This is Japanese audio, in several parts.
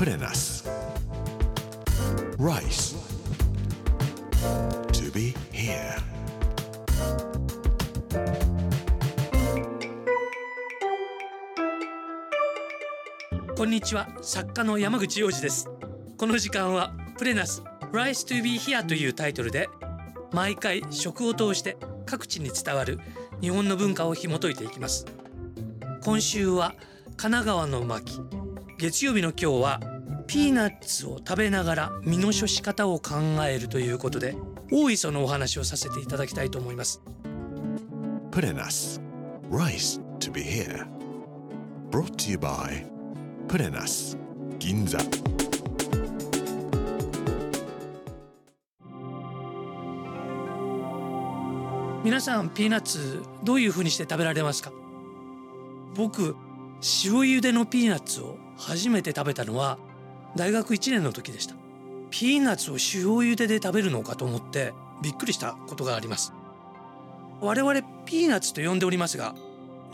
プレナス Rice. To be here. こんにちは作家の山口洋二ですこの時間はプレナス Rise to be here というタイトルで毎回食を通して各地に伝わる日本の文化を紐解いていきます。今週は神奈川の巻。月曜日の今日はピーナッツを食べながら身の処し方を考えるということで大磯のお話をさせていただきたいと思います。プレナス Rice to be here. Brought to you by プレナス銀座皆さんピーナッツどういう風にして食べられますか？僕塩茹でのピーナッツを初めて食べたのは大学1年の時でした。ピーナッツを塩茹でで食べるのかと思ってびっくりしたことがあります。我々ピーナッツと呼んでおりますが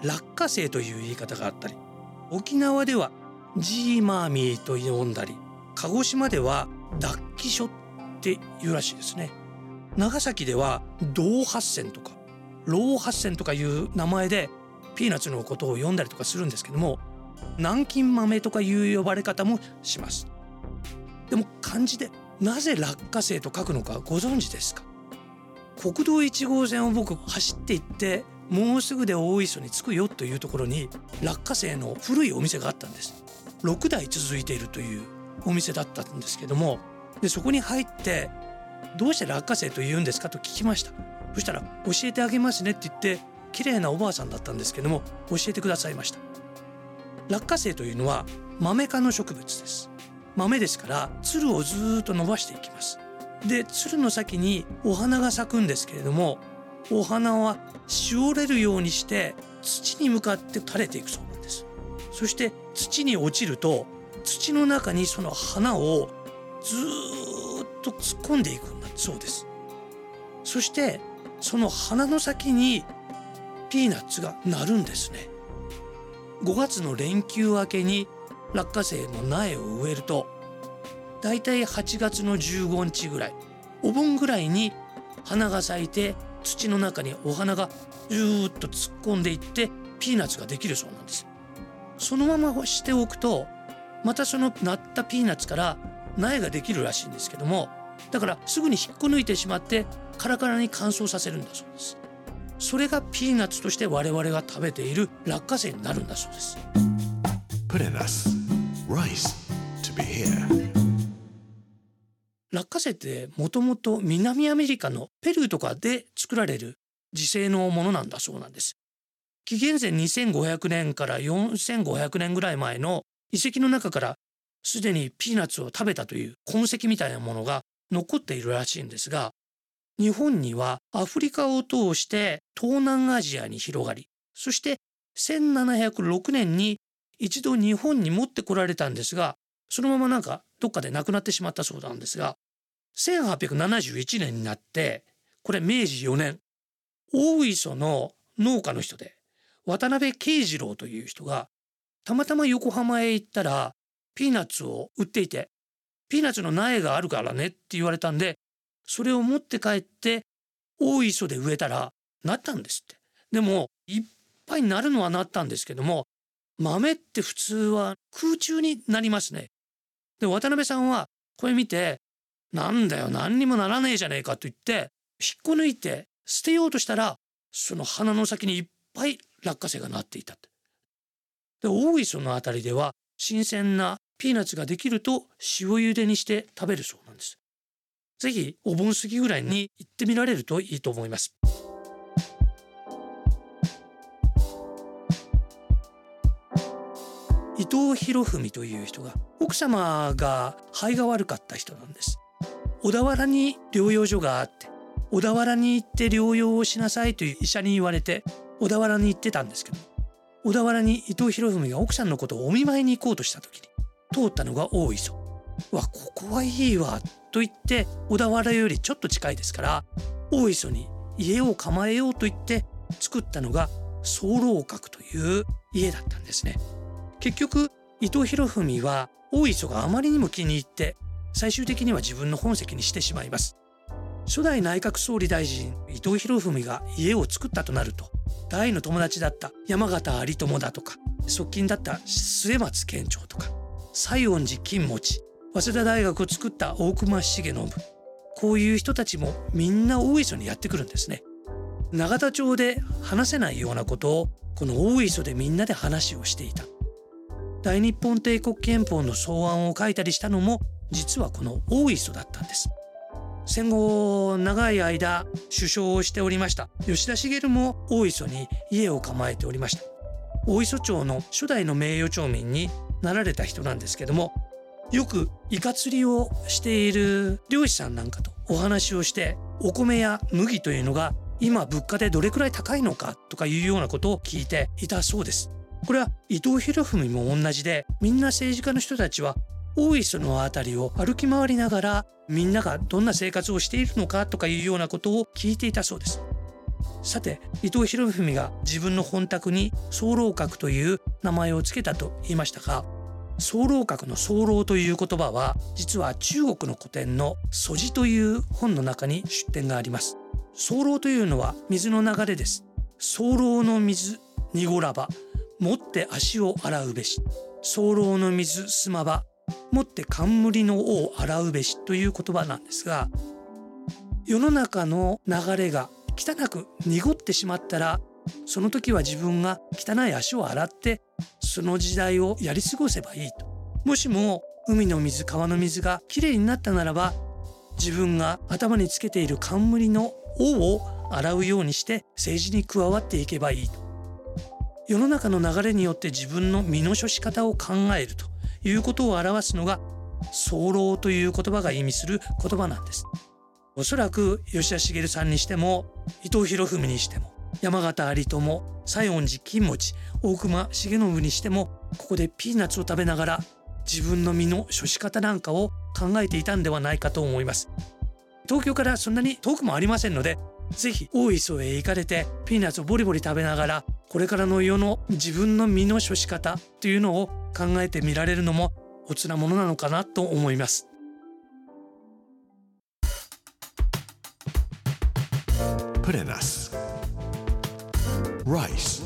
落花生という言い方があったり沖縄ではジーマーミーと呼んだり鹿児島ではダッキショっていうらしいですね。長崎では銅八線とかロー八線とかいう名前でピーナッツのことを呼んだりとかするんですけども南京豆とかいう呼ばれ方もします。漢字でなぜ落花生と書くのかご存知ですか？国道1号線を僕走っていってもうすぐで大磯に着くよというところに落花生の古いお店があったんです。6代続いているというお店だったんですけどもでそこに入ってどうして落花生と言うんですかと聞きました。そしたら教えてあげますねって言って綺麗なおばあさんだったんですけども教えてくださいました。落花生というのは豆科の植物です。豆ですからつるをずっと伸ばしていきます。でつるの先にお花が咲くんですけれどもお花はしおれるようにして土に向かって垂れていくそうなんです。そして土に落ちると土の中にその花をずっと突っ込んでいくんだそうです。そしてその花の先にピーナッツがなるんですね。5月の連休明けに落花生の苗を植えるとだいたい8月の15日ぐらいお盆ぐらいに花が咲いて土の中にお花がずーっと突っ込んでいってピーナッツができるそうなんです。そのまましておくとまたそのなったピーナッツから苗ができるらしいんですけどもだからすぐに引っこ抜いてしまってカラカラに乾燥させるんだそうです。それがピーナッツとして我々が食べている落花生になるんだそうです。プレナス。Rice to be here. 落花生ってもともと南アメリカのペルーとかで作られる自生のものなんだそうなんです。紀元前2500年から4500年ぐらい前の遺跡の中からすでにピーナッツを食べたという痕跡みたいなものが残っているらしいんですが日本にはアフリカを通して東南アジアに広がりそして1706年に一度日本に持ってこられたんですがそのままなんかどっかで亡くなってしまったそうなんですが1871年になってこれ明治4年大磯の農家の人で渡辺慶次郎という人がたまたま横浜へ行ったらピーナッツを売っていてピーナッツの苗があるからねって言われたんでそれを持って帰って大磯で植えたらなったんですって。でもいっぱいなるのはなったんですけども豆って普通は空中になりますね。で渡辺さんはこれ見てなんだよ何にもならねえじゃねえかと言って引っこ抜いて捨てようとしたらその花の先にいっぱい落花生がなっていたって。で大磯の辺りでは新鮮なピーナッツができると塩茹でにして食べるそうなんです。ぜひお盆過ぎぐらいに行ってみられるといいと思います。伊藤博文という人が奥様が肺が悪かった人なんです。小田原に療養所があって小田原に行って療養をしなさいという医者に言われて小田原に行ってたんですけど小田原に伊藤博文が奥さんのことをお見舞いに行こうとした時に通ったのが大磯わここはいいわと言って小田原よりちょっと近いですから大磯に家を構えようと言って作ったのが総楼閣という家だったんですね。結局伊藤博文は大磯があまりにも気に入って最終的には自分の本籍にしてしまいます。初代内閣総理大臣伊藤博文が家を作ったとなると大の友達だった山形有朋だとか側近だった末松県庁とか西園寺金持早稲田大学を作った大隈重信こういう人たちもみんな大磯にやってくるんですね。永田町で話せないようなことをこの大磯でみんなで話をしていた。大日本帝国憲法の草案を書いたりしたのも実はこの大磯だったんです。戦後長い間首相をしておりました。吉田茂も大磯に家を構えておりました。大磯町の初代の名誉町民になられた人なんですけどもよくイカ釣りをしている漁師さんなんかとお話をしてお米や麦というのが今物価でどれくらい高いのかとかいうようなことを聞いていたそうです。これは伊藤博文も同じでみんな政治家の人たちは大磯の辺りを歩き回りながらみんながどんな生活をしているのかとかいうようなことを聞いていたそうです。さて伊藤博文が自分の本宅に早漏閣という名前を付けたと言いましたが早漏閣の早漏という言葉は実は中国の古典の「祖辞」という本の中に出典があります。早漏というのは水の流れです。早漏の水濁らば。持って足を洗うべし。早漏の水すまば持って冠の尾を洗うべしという言葉なんですが世の中の流れが汚く濁ってしまったらその時は自分が汚い足を洗ってその時代をやり過ごせばいいと。もしも海の水川の水がきれいになったならば自分が頭につけている冠の尾を洗うようにして政治に加わっていけばいいと。世の中の流れによって自分の身の処し方を考えるということを表すのが早漏という言葉が意味する言葉なんです。おそらく吉田茂さんにしても伊藤博文にしても山形有朋西園寺金持大隈重信にしてもここでピーナッツを食べながら自分の身の処し方なんかを考えていたんではないかと思います。東京からそんなに遠くもありませんのでぜひ大磯へ行かれてピーナッツをボリボリ食べながらこれからの世の自分の身の処し方というのを考えてみられるのもおつなものなのかなと思います Put in us. Rice.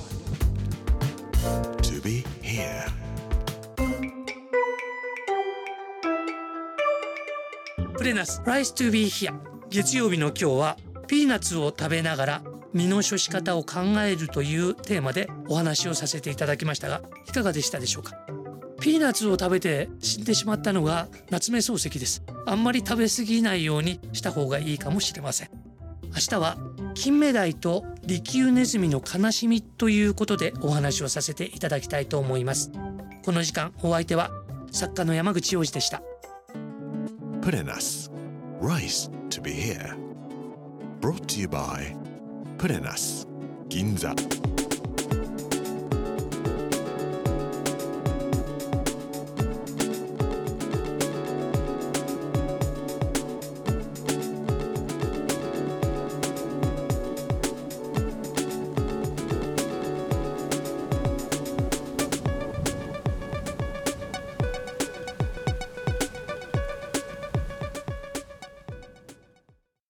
To be here. プレナス Rise to be here 月曜日の今日はピーナッツを食べながら身の処し方を考えるというテーマでお話をさせていただきましたがいかがでしたでしょうか？ピーナッツを食べて死んでしまったのが夏目漱石ですあんまり食べ過ぎないようにした方がいいかもしれません明日は金目鯛と利休ネズミの悲しみということでお話をさせていただきたいと思いますこの時間お相手は作家の山口洋二でした Put in us. Rice to be here. Brought to you by プレナス。銀座。